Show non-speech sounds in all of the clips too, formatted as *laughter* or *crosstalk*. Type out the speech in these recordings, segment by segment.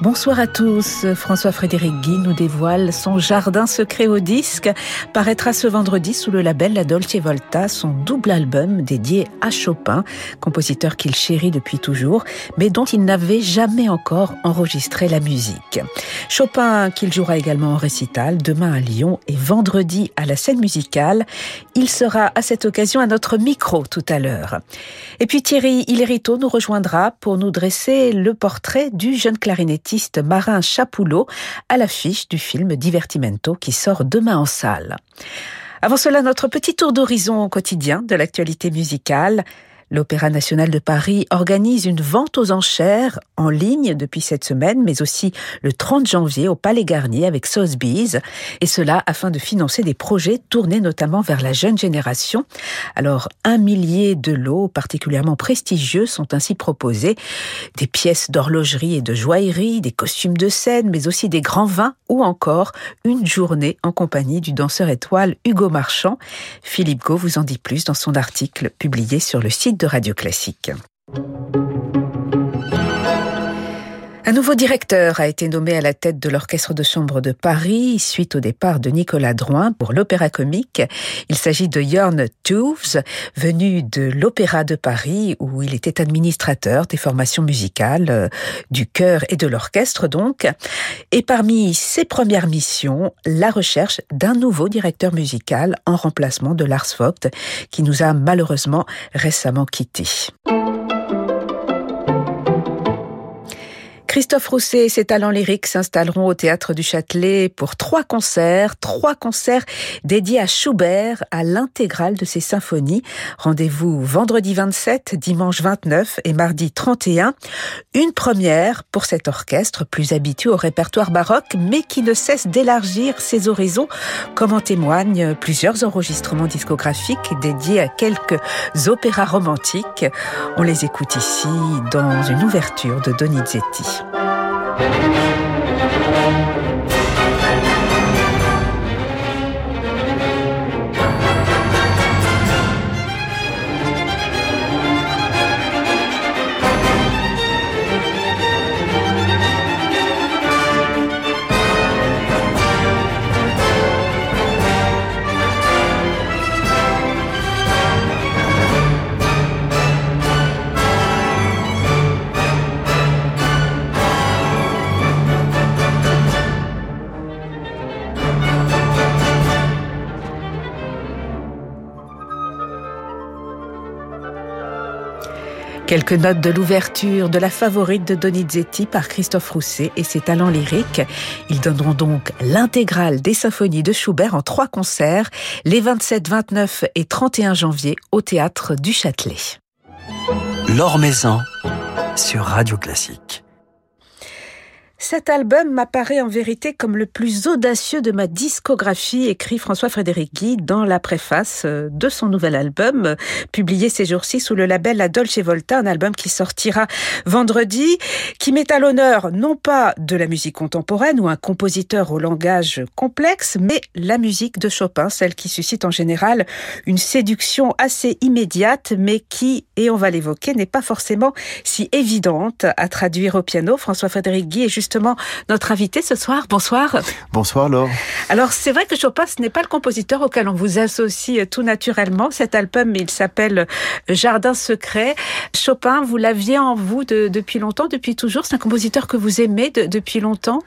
Bonsoir à tous. François-Frédéric Guy nous dévoile son jardin secret au disque. Paraîtra ce vendredi sous le label La Dolce Volta son double album dédié à Chopin, compositeur qu'il chérit depuis toujours, mais dont il n'avait jamais encore enregistré la musique. Chopin qu'il jouera également en récital demain à Lyon et vendredi à la scène musicale. Il sera à cette occasion à notre micro tout à l'heure. Et puis Thierry Hillerito nous rejoindra pour nous dresser le portrait du jeune clarinettiste Marin Chapoulot à l'affiche du film Divertimento qui sort demain en salle. Avant cela, notre petit tour d'horizon quotidien de l'actualité musicale. L'Opéra national de Paris organise une vente aux enchères en ligne depuis cette semaine, mais aussi le 30 janvier au Palais Garnier avec Sotheby's, et cela afin de financer des projets tournés notamment vers la jeune génération. Alors, un millier de lots particulièrement prestigieux sont ainsi proposés, des pièces d'horlogerie et de joaillerie, des costumes de scène, mais aussi des grands vins ou encore une journée en compagnie du danseur étoile Hugo Marchand. Philippe Gau vous en dit plus dans son article publié sur le site de Radio Classique. Un nouveau directeur a été nommé à la tête de l'Orchestre de chambre de Paris suite au départ de Nicolas Drouin pour l'Opéra Comique. Il s'agit de Jörn Toews, venu de l'Opéra de Paris où il était administrateur des formations musicales euh, du chœur et de l'orchestre donc. Et parmi ses premières missions, la recherche d'un nouveau directeur musical en remplacement de Lars Vogt qui nous a malheureusement récemment quittés. Christophe Rousset et ses talents lyriques s'installeront au théâtre du Châtelet pour trois concerts, trois concerts dédiés à Schubert, à l'intégrale de ses symphonies. Rendez-vous vendredi 27, dimanche 29 et mardi 31. Une première pour cet orchestre plus habitué au répertoire baroque, mais qui ne cesse d'élargir ses horizons, comme en témoignent plusieurs enregistrements discographiques dédiés à quelques opéras romantiques. On les écoute ici dans une ouverture de Donizetti. Thank you. Quelques notes de l'ouverture de la favorite de Donizetti par Christophe Rousset et ses talents lyriques. Ils donneront donc l'intégrale des symphonies de Schubert en trois concerts les 27, 29 et 31 janvier au théâtre du Châtelet. Maison sur Radio Classique. Cet album m'apparaît en vérité comme le plus audacieux de ma discographie, écrit François-Frédéric Guy dans la préface euh, de son nouvel album, publié ces jours-ci sous le label La Dolce Volta, un album qui sortira vendredi, qui met à l'honneur non pas de la musique contemporaine ou un compositeur au langage complexe, mais la musique de Chopin, celle qui suscite en général une séduction assez immédiate, mais qui, et on va l'évoquer, n'est pas forcément si évidente à traduire au piano. François-Frédéric Guy est juste justement notre invité ce soir. Bonsoir. Bonsoir Laure. Alors c'est vrai que Chopin, ce n'est pas le compositeur auquel on vous associe euh, tout naturellement. Cet album, il s'appelle euh, Jardin secret. Chopin, vous l'aviez en vous depuis longtemps, depuis toujours. C'est un compositeur que vous aimez depuis longtemps?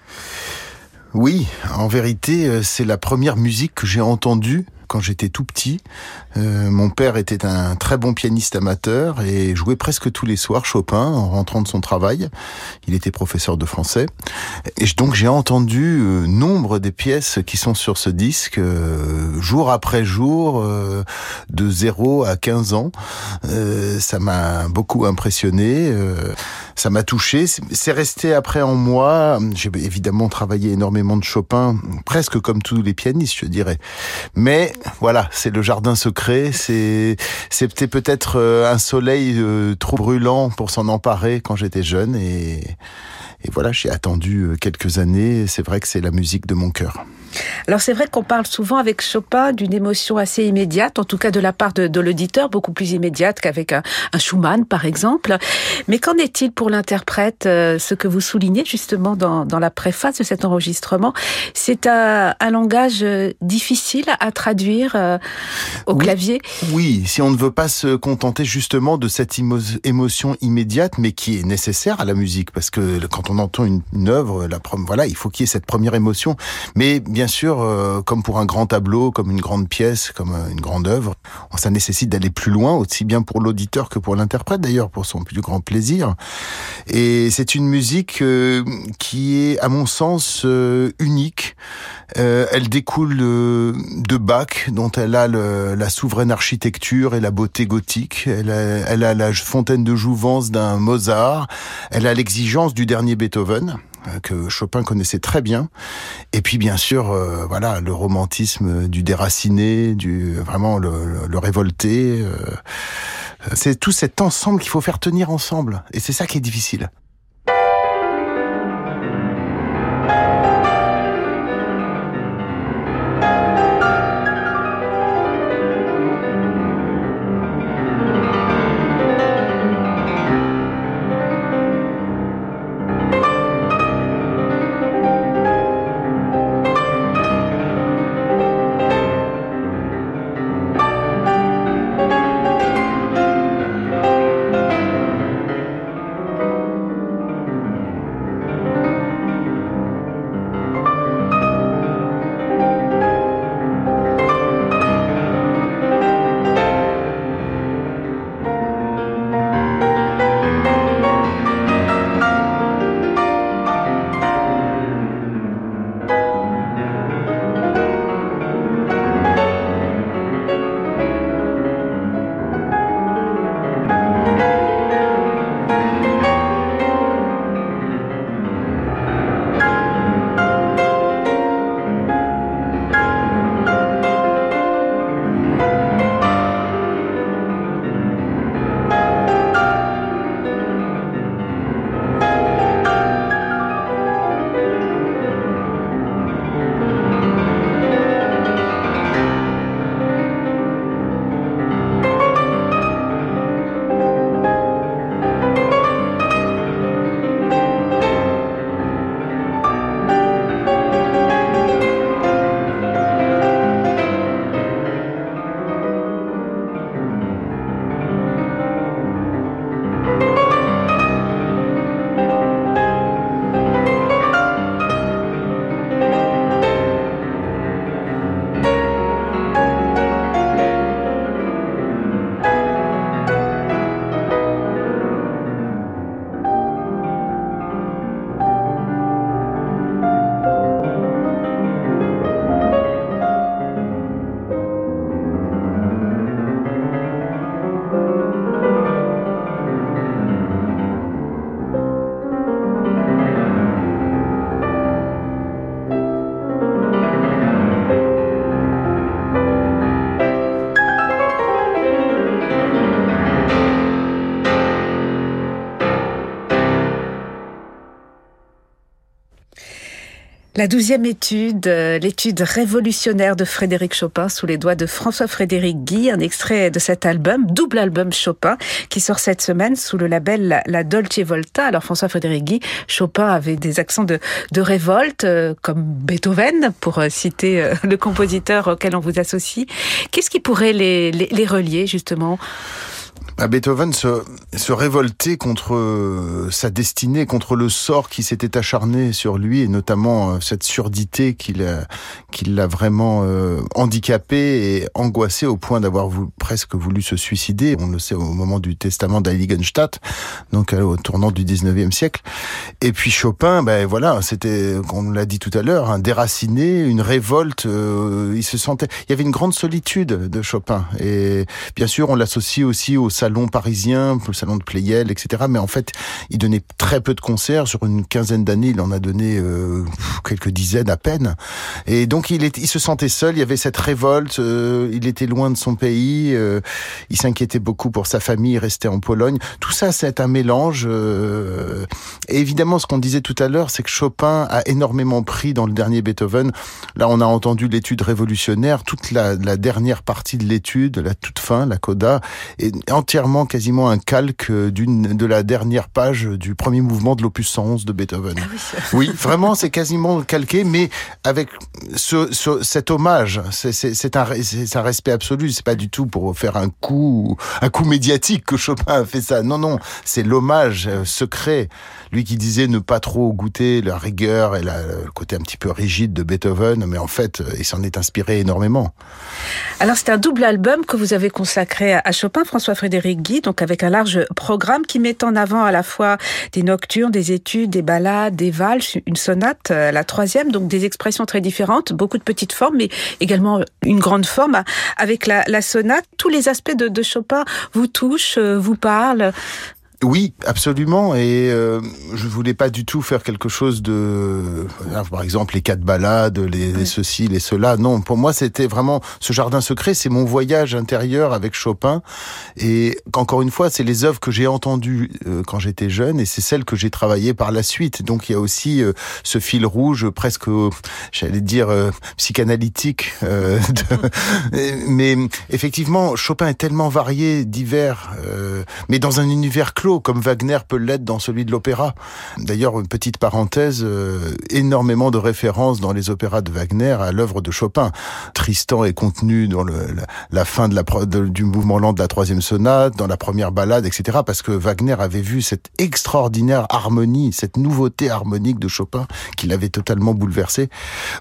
Oui, en vérité, euh, c'est la première musique que j'ai entendue quand j'étais tout petit. Euh, mon père était un très bon pianiste amateur et jouait presque tous les soirs Chopin en rentrant de son travail. Il était professeur de français. Et donc j'ai entendu euh, nombre des pièces qui sont sur ce disque, euh, jour après jour, euh, de 0 à 15 ans. Euh, ça m'a beaucoup impressionné, ça m'a touché. C'est resté après en moi. J'ai évidemment travaillé énormément de Chopin, presque comme tous les pianistes, je dirais. Mais voilà, c'est le jardin secret. C'est c'était peut-être euh, un soleil euh, trop brûlant pour s'en emparer quand j'étais jeune et et voilà, j'ai attendu euh, quelques années. C'est vrai que c'est la musique de mon cœur. Alors c'est vrai qu'on parle souvent avec Chopin d'une émotion assez immédiate, en tout cas de la part de, l'auditeur, beaucoup plus immédiate qu'avec un, Schumann par exemple. Mais qu'en est-il pour l'interprète euh, Ce que vous soulignez justement dans, la préface de cet enregistrement, c'est un, langage euh, difficile à traduire euh, au clavier. Oui, si on ne veut pas se contenter justement de cette émotion immédiate, mais qui est nécessaire à la musique, parce que quand on entend une, une œuvre, la, voilà, il faut qu'il y ait cette première émotion. Mais bien sûr, euh, comme pour un grand tableau, comme une grande pièce, comme euh, une grande œuvre, ça nécessite d'aller plus loin, aussi bien pour l'auditeur que pour l'interprète d'ailleurs, pour son plus grand plaisir. Et c'est une musique euh, qui est, à mon sens, unique. elle découle de Bach, dont elle a la souveraine architecture et la beauté gothique. Elle a la fontaine de jouvence d'un Mozart. Elle a l'exigence du dernier Beethoven. Euh, que Chopin connaissait très bien. Et puis bien sûr, euh, voilà, le romantisme du déraciné, du vraiment le, le révolté. Euh, c'est tout cet ensemble qu'il faut faire tenir ensemble. Et c'est ça qui est difficile. La douzième étude, euh, l'étude révolutionnaire de Frédéric Chopin sous les doigts de François-Frédéric Guy, un extrait de cet album, double album Chopin, qui sort cette semaine sous le label La Dolce Volta. Alors François-Frédéric Guy, Chopin avait des accents de, de révolte, euh, comme Beethoven, pour euh, citer le compositeur auquel on vous associe. Qu'est-ce qui pourrait les, relier justement? À Beethoven se, se révolter contre euh, sa destinée, contre le sort qui s'était acharné sur lui, et notamment euh, cette surdité qui l'a, qui l'a vraiment euh, handicapé et angoissé au point d'avoir presque voulu se suicider. On le sait au moment du testament d'Heiligenstadt, donc au tournant du 19e siècle. Et puis Chopin, ben voilà, c'était, on l'a dit tout à l'heure, un déraciné, une révolte. il se sentait, il y avait une grande solitude de Chopin. Et bien sûr, on l'associe aussi au salons parisiens, le salon de Pleyel, etc. Mais en fait, il donnait très peu de concerts. Sur une quinzaine d'années, il en a donné euh, quelques dizaines à peine. Et donc, il, se sentait seul. Il y avait cette révolte. Euh, il était loin de son pays. Euh, il s'inquiétait beaucoup pour sa famille. Il restait en Pologne. Tout ça, c'est un mélange. et évidemment, ce qu'on disait tout à l'heure, c'est que Chopin a énormément pris dans le dernier Beethoven. Là, on a entendu l'étude révolutionnaire. Toute la, dernière partie de l'étude, la toute fin, la coda, entièrement, quasiment un calque d'une de la dernière page du premier mouvement de l'opus 111 de Beethoven. Ah oui, *laughs* oui, vraiment, c'est quasiment calqué, mais avec ce, ce cet hommage, c'est un, un respect absolu. C'est pas du tout pour faire un coup, un coup médiatique que Chopin a fait ça. Non, non, c'est l'hommage euh, secret. Lui qui disait ne pas trop goûter la rigueur et le côté un petit peu rigide de Beethoven, mais en fait, il s'en est inspiré énormément. Alors c'est un double album que vous avez consacré à Chopin, François-Frédéric Guy, donc avec un large programme qui met en avant à la fois des nocturnes, des études, des ballades, des valses, une sonate, euh, la troisième, donc des expressions très différentes, beaucoup de petites formes, mais également une grande forme. Avec la, sonate, tous les aspects de, de Chopin vous touchent, euh, vous parlent. Oui, absolument. Et euh, je voulais pas du tout faire quelque chose de, par exemple, les quatre balades, les, les ceci, les cela. Non, pour moi, c'était vraiment ce jardin secret. C'est mon voyage intérieur avec Chopin. Et encore une fois, c'est les œuvres que j'ai entendues euh, quand j'étais jeune, et c'est celles que j'ai travaillées par la suite. Donc, il y a aussi euh, ce fil rouge, presque, j'allais dire, euh, psychanalytique. *laughs* De... mais effectivement, Chopin est tellement varié, divers, mais dans un univers clos comme Wagner peut l'être dans celui de l'opéra. D'ailleurs, une petite parenthèse, euh, énormément de références dans les opéras de Wagner à l'œuvre de Chopin. Tristan est contenu dans le, la, fin de la, du mouvement lent de la troisième sonate, dans la première ballade, etc. Parce que Wagner avait vu cette extraordinaire harmonie, cette nouveauté harmonique de Chopin qui l'avait totalement bouleversé.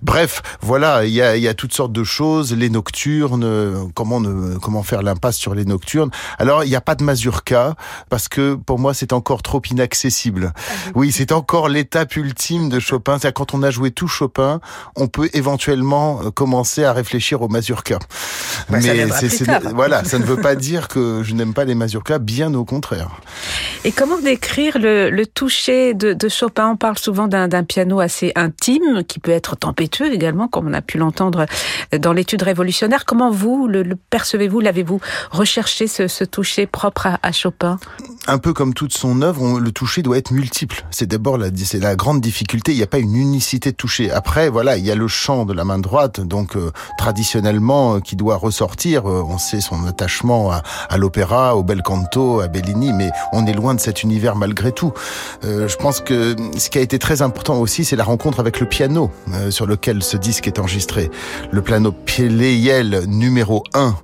Bref, voilà, il y a, y a toutes sortes de choses, les nocturnes, comment ne, comment faire l'impasse sur les nocturnes. Alors, il n'y a pas de mazurka parce que pour moi, c'est encore trop inaccessible. Ah, oui, c'est encore l'étape ultime de Chopin. C'est quand on a joué tout Chopin, on peut éventuellement euh, commencer à réfléchir au mazurka. Bah, Mais *laughs* voilà, ça ne veut pas dire que je n'aime pas les mazurkas, bien au contraire. Et comment décrire le, le toucher de, de, Chopin? On parle souvent d'un piano assez intime, qui peut être tempétueux également, comme on a pu l'entendre dans l'étude révolutionnaire. Comment vous le, le percevez-vous? L'avez-vous recherché ce, ce toucher propre à, à Chopin? Un peu comme toute son œuvre, le toucher doit être multiple. C'est d'abord la, la grande difficulté. Il n'y a pas une unicité de toucher. Après, voilà, il y a le chant de la main droite, donc euh, traditionnellement euh, qui doit ressortir. Euh, on sait son attachement à, l'opéra, au bel canto, à Bellini, mais on est loin de cet univers malgré tout. je pense que ce qui a été très important aussi, c'est la rencontre avec le piano sur lequel ce disque est enregistré. Le piano Pleyel numéro 1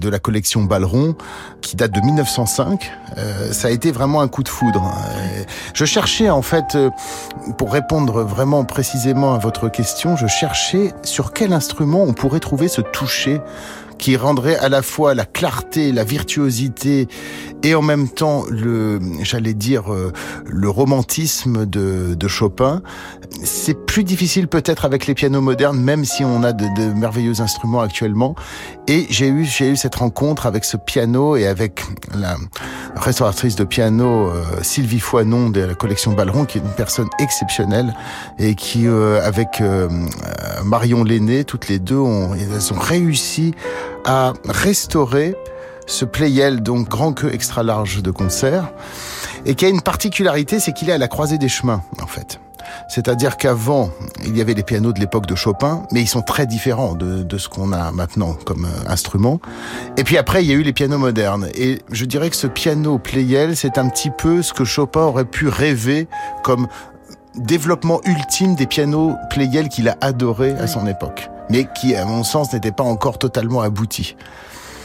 de la collection Balleron, qui date de 1905. Euh, ça a été vraiment un coup de foudre. Euh, je cherchais en fait, euh, pour répondre vraiment précisément à votre question, je cherchais sur quel instrument on pourrait trouver ce toucher qui rendrait à la fois la clarté, la virtuosité et en même temps le, j'allais dire, euh, le romantisme de, de Chopin. C'est plus difficile peut-être avec les pianos modernes, même si on a de, de merveilleux instruments actuellement. Et j'ai eu, j'ai eu cette rencontre avec ce piano et avec la restauratrice de piano euh, Sylvie Foinon de la collection Balleron, qui est une personne exceptionnelle et qui, euh, avec Marion Lenné, toutes les deux, ont, elles ont réussi à restaurer ce Playel, donc grand queue extra large de concert, et qui a une particularité, c'est qu'il est à la croisée des chemins, en fait. C'est-à-dire qu'avant, il y avait les pianos de l'époque de Chopin, mais ils sont très différents de, de ce qu'on a maintenant comme euh, instrument. Et puis après, il y a eu les pianos modernes. Et je dirais que ce piano Pleyel, c'est un petit peu ce que Chopin aurait pu rêver comme développement ultime des pianos Pleyel qu'il a adoré à son époque, mais qui, à mon sens, n'était pas encore totalement abouti.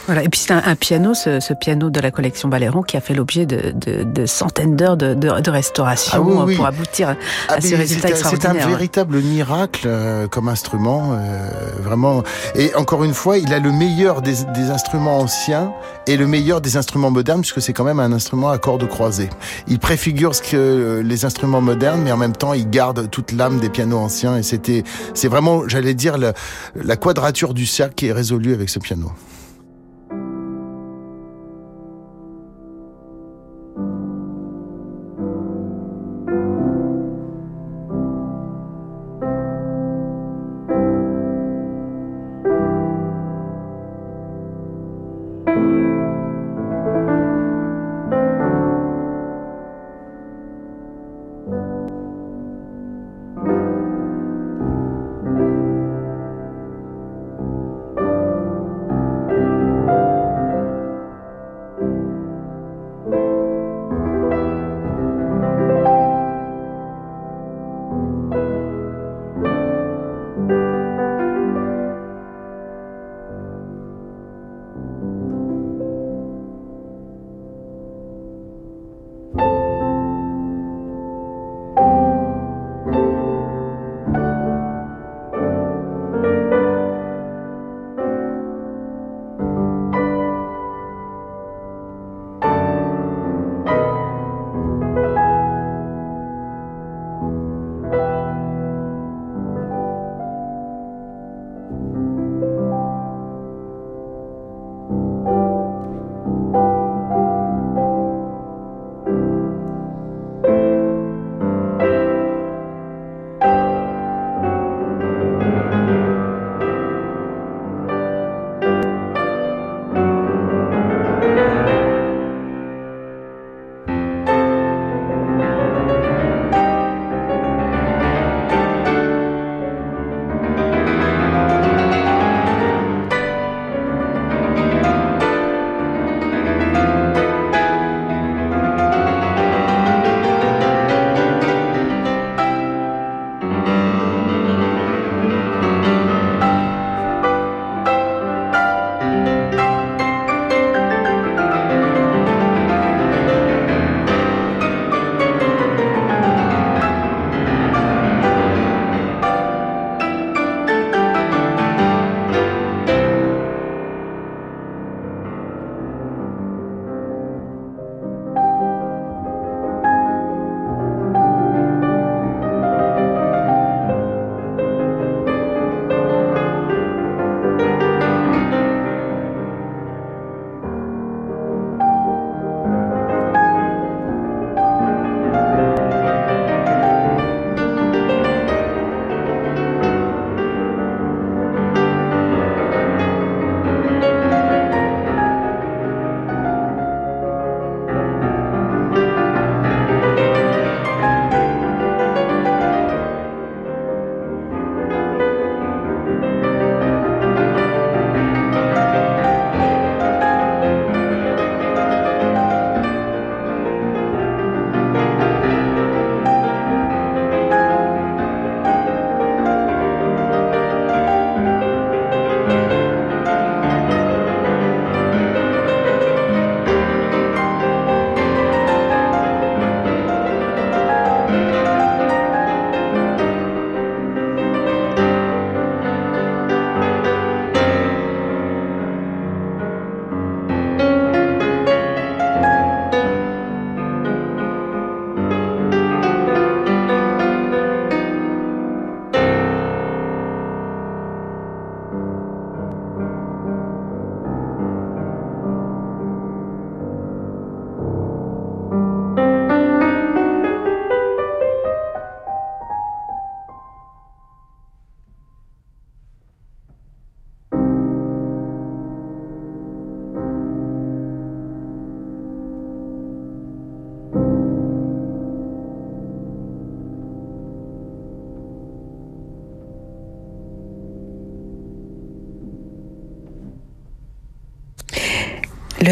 Voilà. Et puis c'est un, un, piano, ce, ce, piano de la collection Baléron, qui a fait l'objet de, de, de, centaines d'heures de, de, restauration ah oui, oui. pour aboutir à ah ces résultats extraordinaires. C'est un véritable miracle euh, comme instrument, euh, vraiment. Et encore une fois, il a le meilleur des, des, instruments anciens et le meilleur des instruments modernes, puisque c'est quand même un instrument à cordes croisées. Il préfigure ce que les instruments modernes, mais en même temps, il garde toute l'âme des pianos anciens. Et c'était, c'est vraiment, j'allais dire, la, la quadrature du cercle qui est résolue avec ce piano.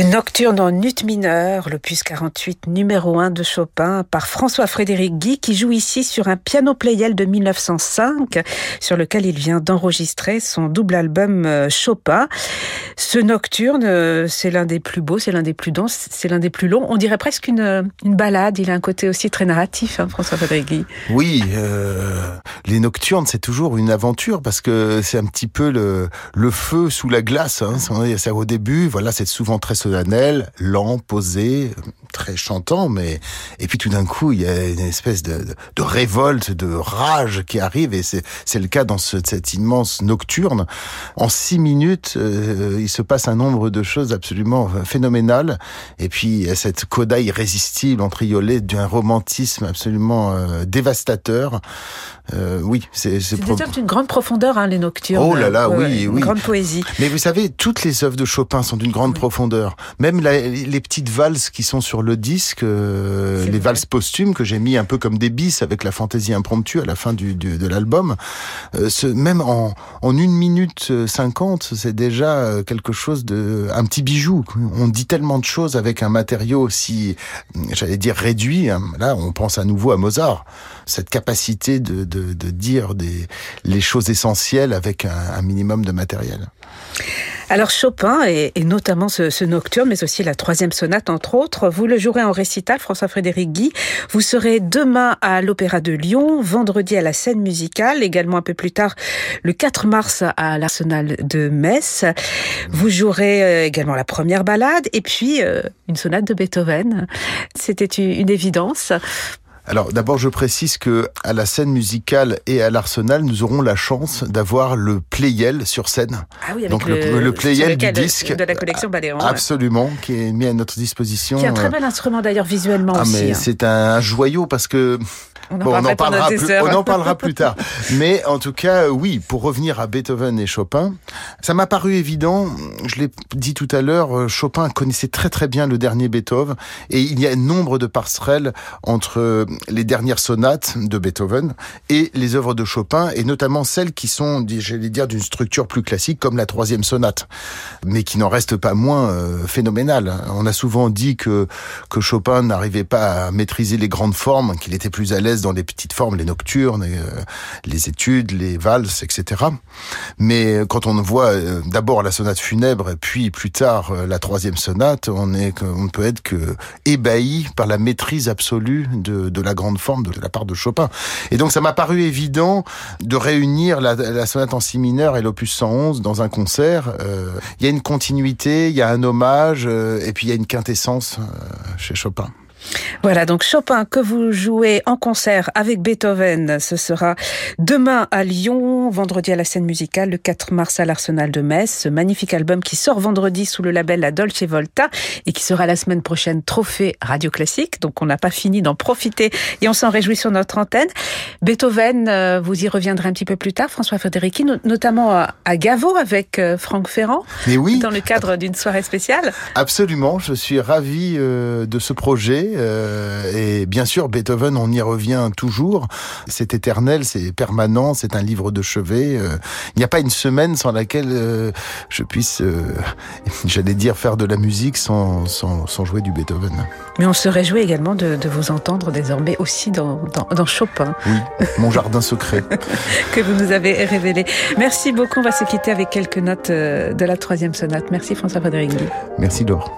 Le Nocturne en ut mineur, l'opus 48 numéro 1 de Chopin par François-Frédéric Guy qui joue ici sur un piano playel de 1905 sur lequel il vient d'enregistrer son double album euh, Chopin. Ce Nocturne, euh, c'est l'un des plus beaux, c'est l'un des plus denses, c'est l'un des plus longs. On dirait presque une, euh, balade. Il a un côté aussi très narratif, hein, François-Frédéric Guy. Oui, les Nocturnes, c'est toujours une aventure parce que c'est un petit peu le, feu sous la glace. Hein. Au début, voilà, c'est souvent très solennel, lent, posé, très chantant, mais et puis tout d'un coup, il y a une espèce de, de, de révolte, de rage qui arrive, et c'est le cas dans ce, cette immense nocturne. En six minutes, euh, il se passe un nombre de choses absolument phénoménales, et puis cette coda irrésistible, entriolée d'un romantisme absolument euh, dévastateur. Euh, oui, c'est c'est pro... une grande profondeur, hein, les nocturnes. Oh là là, oui, une oui. grande poésie. Mais vous savez, toutes les œuvres de Chopin sont d'une grande oui. profondeur. Même la, les petites valses qui sont sur le disque, euh, les vrai. valses posthumes que j'ai mis un peu comme des bis avec la fantaisie impromptue à la fin du, du de l'album. Euh, même en, en une minute cinquante, c'est déjà euh, quelque chose de, un petit bijou. On dit tellement de choses avec un matériau aussi, j'allais dire réduit. Là, on pense à nouveau à Mozart. Cette capacité de, de, de dire des, les choses essentielles avec un, un minimum de matériel. Alors Chopin, et, notamment ce, nocturne, mais aussi la troisième sonate, entre autres, vous le jouerez en récital, François-Frédéric Guy. Vous serez demain à l'Opéra de Lyon, vendredi à la scène musicale, également un peu plus tard, le 4 mars à l'Arsenal de Metz. Vous jouerez également la première balade, et puis euh, une sonate de Beethoven. C'était une évidence. Alors d'abord, je précise que à la scène musicale et à l'Arsenal, nous aurons la chance d'avoir le Playel sur scène. Ah oui, avec Donc le, le, Playel du disque de la collection Baléon. Absolument, ouais. qui est mis à notre disposition. Qui est un très bel instrument d'ailleurs visuellement ah, aussi. mais hein. c'est un joyau parce que on en, bon, on en parlera, plus, on en parlera *laughs* plus tard. Mais en tout cas, oui, pour revenir à Beethoven et Chopin, ça m'a paru évident. Je l'ai dit tout à l'heure, Chopin connaissait très très bien le dernier Beethoven et il y a un nombre de passerelles entre les dernières sonates de Beethoven et les œuvres de Chopin et notamment celles qui sont, j'allais dire, d'une structure plus classique comme la troisième sonate, mais qui n'en reste pas moins euh, phénoménale. On a souvent dit que que Chopin n'arrivait pas à maîtriser les grandes formes, qu'il était plus à l'aise dans les petites formes, les nocturnes, euh, les études, les valses, etc. Mais quand on voit euh, d'abord la sonate funèbre, puis plus tard euh, la troisième sonate, on est, on ne peut être que ébahi par la maîtrise absolue de, la grande forme de la part de Chopin. Et donc ça m'a paru évident de réunir la, la, sonate en si mineur et l'opus 111 dans un concert. Il y a une continuité, il y a un hommage, et puis il y a une quintessence chez Chopin. Voilà, donc Chopin que vous jouez en concert avec Beethoven, ce sera demain à Lyon, vendredi à la scène musicale, le 4 mars à l'Arsenal de Metz, ce magnifique album qui sort vendredi sous le label La Dolce Volta et qui sera la semaine prochaine trophée Radio Classique, donc on n'a pas fini d'en profiter et on s'en réjouit sur notre antenne. Beethoven, euh, vous y reviendrez un petit peu plus tard, François Federici, notamment à Gavo avec euh, Franck Ferrand, Mais oui. dans le cadre d'une soirée spéciale. Absolument, je suis ravi euh, de ce projet. Euh, et bien sûr, Beethoven, on y revient toujours. C'est éternel, c'est permanent, c'est un livre de chevet. Euh, il n'y a pas une semaine sans laquelle euh, je puisse, *laughs* j'allais dire, faire de la musique sans, sans, sans, jouer du Beethoven. Mais on se réjouit également de, de vous entendre désormais aussi dans, dans, dans Chopin. Oui, mon jardin secret. *laughs* que vous nous avez révélé. Merci beaucoup. On va se quitter avec quelques notes de la troisième sonate. Merci François-Frédéric Merci Laure.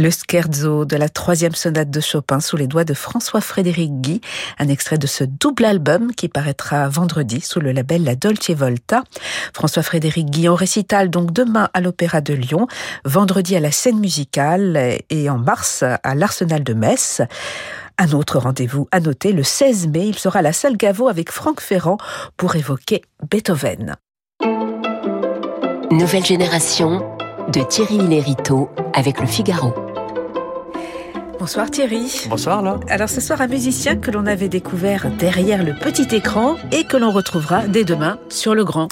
Le scherzo de la troisième sonate de Chopin sous les doigts de François-Frédéric Guy, un extrait de ce double album qui paraîtra vendredi sous le label La Dolce Volta. François-Frédéric Guy en récital donc demain à l'Opéra de Lyon, vendredi à la scène musicale et en mars à l'Arsenal de Metz. Un autre rendez-vous à noter, le 16 mai, il sera à la salle Gaveau avec Franck Ferrand pour évoquer Beethoven. Nouvelle génération de Thierry Lériteau avec le Figaro. Bonsoir Thierry. Bonsoir là. Alors ce soir un musicien que l'on avait découvert derrière le petit écran et que l'on retrouvera dès demain sur le grand.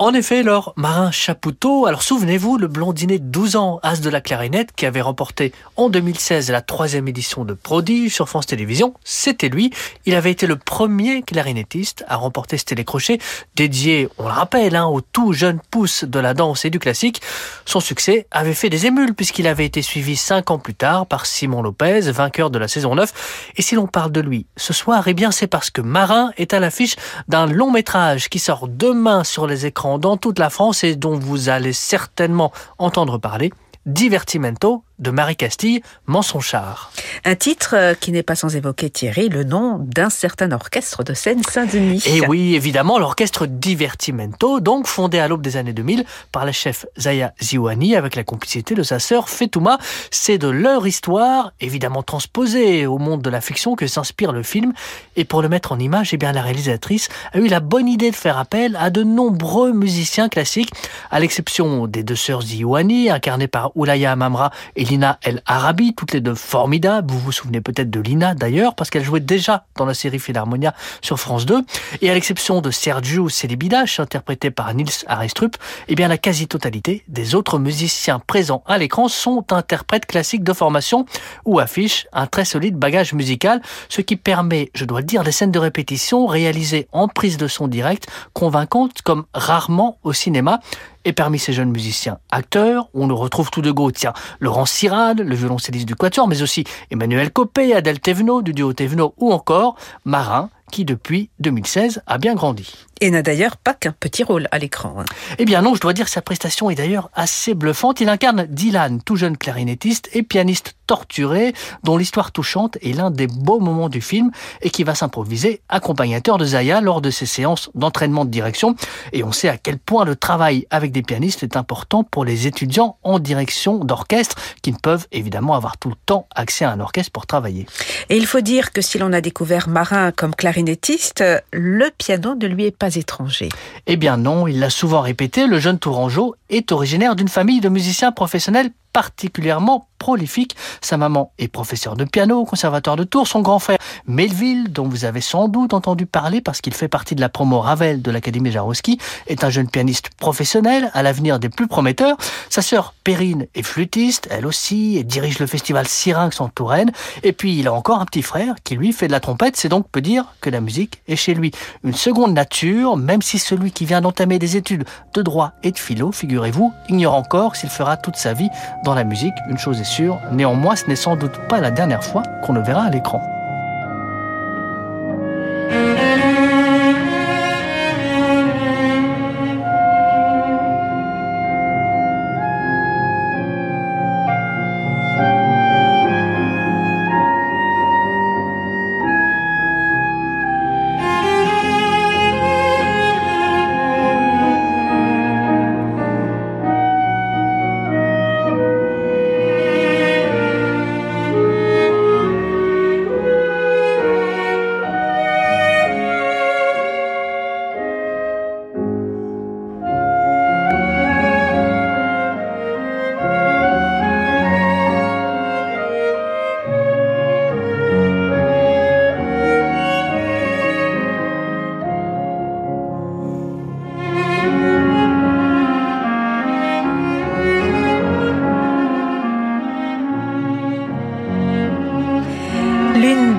En effet, alors, Marin Chapoutot, alors souvenez-vous, le blondinet de 12 ans, as de la clarinette, qui avait remporté en 2016 la troisième édition de Prodige sur France Télévisions, c'était lui. Il avait été le premier clarinettiste à remporter ce télécrochet, dédié, on le rappelle, hein, au tout jeune pouce de la danse et du classique. Son succès avait fait des émules, puisqu'il avait été suivi cinq ans plus tard par Simon Lopez, vainqueur de la saison 9. Et si l'on parle de lui ce soir, eh bien c'est parce que Marin est à l'affiche d'un long métrage qui sort demain sur les écrans dans toute la France et dont vous allez certainement entendre parler. Divertimento de Marie Castille, Mensonchard. Un titre euh, qui n'est pas sans évoquer, Thierry, le nom d'un certain orchestre de Seine-Saint-Denis. Et oui, évidemment, l'orchestre Divertimento, donc fondé à l'aube des années 2000 par la chef Zaya Ziouani avec la complicité de sa sœur Fetouma. C'est de leur histoire, évidemment transposée au monde de la fiction, que s'inspire le film. Et pour le mettre en image, eh bien, la réalisatrice a eu la bonne idée de faire appel à de nombreux musiciens classiques, à l'exception des deux sœurs Ziouani, incarnées par Oulaya Mamra et Lina El Arabi, toutes les deux formidables. Vous vous souvenez peut-être de Lina d'ailleurs, parce qu'elle jouait déjà dans la série Philharmonia sur France 2. Et à l'exception de Sergio Celibidache, interprété par Nils Arestrup, eh bien la quasi-totalité des autres musiciens présents à l'écran sont interprètes classiques de formation ou affichent un très solide bagage musical, ce qui permet, je dois le dire, des scènes de répétition réalisées en prise de son direct, convaincantes comme rarement au cinéma. Et parmi ces jeunes musiciens acteurs, on le retrouve tout de go, tiens, Laurent Sirade, le violoncelliste du Quatuor, mais aussi Emmanuel Copé, Adèle Thévenot du duo Thévenot, ou encore Marin, qui depuis 2016 a bien grandi. Et n'a d'ailleurs pas qu'un petit rôle à l'écran. Hein. Eh bien non, je dois dire que sa prestation est d'ailleurs assez bluffante. Il incarne Dylan, tout jeune clarinettiste et pianiste torturé, dont l'histoire touchante est l'un des beaux moments du film et qui va s'improviser accompagnateur de Zaya lors de ses séances d'entraînement de direction. Et on sait à quel point le travail avec des pianistes est important pour les étudiants en direction d'orchestre qui ne peuvent évidemment avoir tout le temps accès à un orchestre pour travailler. Et il faut dire que si l'on a découvert Marin comme clarinettiste, le piano ne lui est pas étranger. Eh bien non, il l'a souvent répété, le jeune Tourangeau est originaire d'une famille de musiciens professionnels particulièrement prolifique. Sa maman est professeure de piano au conservatoire de Tours. Son grand frère Melville, dont vous avez sans doute entendu parler parce qu'il fait partie de la promo Ravel de l'Académie Jarouski, est un jeune pianiste professionnel à l'avenir des plus prometteurs. Sa sœur Perrine est flûtiste, elle aussi, et dirige le festival Syrinx en Touraine. Et puis il a encore un petit frère qui lui fait de la trompette. C'est donc peut dire que la musique est chez lui une seconde nature, même si celui qui vient d'entamer des études de droit et de philo, figurez-vous, ignore encore s'il fera toute sa vie dans la musique. Une chose est sûre, néanmoins ce n'est sans doute pas la dernière fois qu'on le verra à l'écran.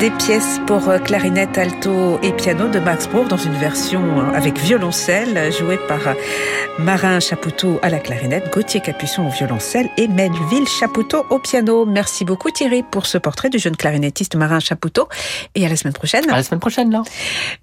Des pièces pour clarinette, alto et piano de Max Bruch dans une version avec violoncelle jouée par Marin Chapoutot à la clarinette, Gauthier Capuçon au violoncelle et Melville Chapoutot au piano. Merci beaucoup Thierry pour ce portrait du jeune clarinettiste Marin Chapoutot et à la semaine prochaine. À la semaine prochaine là.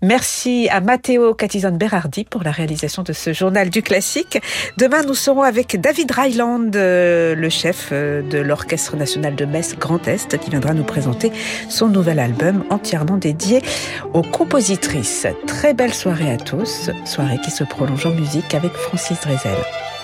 Merci à Matteo Catizone Berardi pour la réalisation de ce journal du classique. Demain nous serons avec David Ryland, euh, le chef euh, de l'Orchestre national de Metz Grand Est qui viendra nous présenter son nouvel album entièrement dédié aux compositrices. Très belle soirée à tous, soirée qui se prolonge en musique avec Francis Drezel.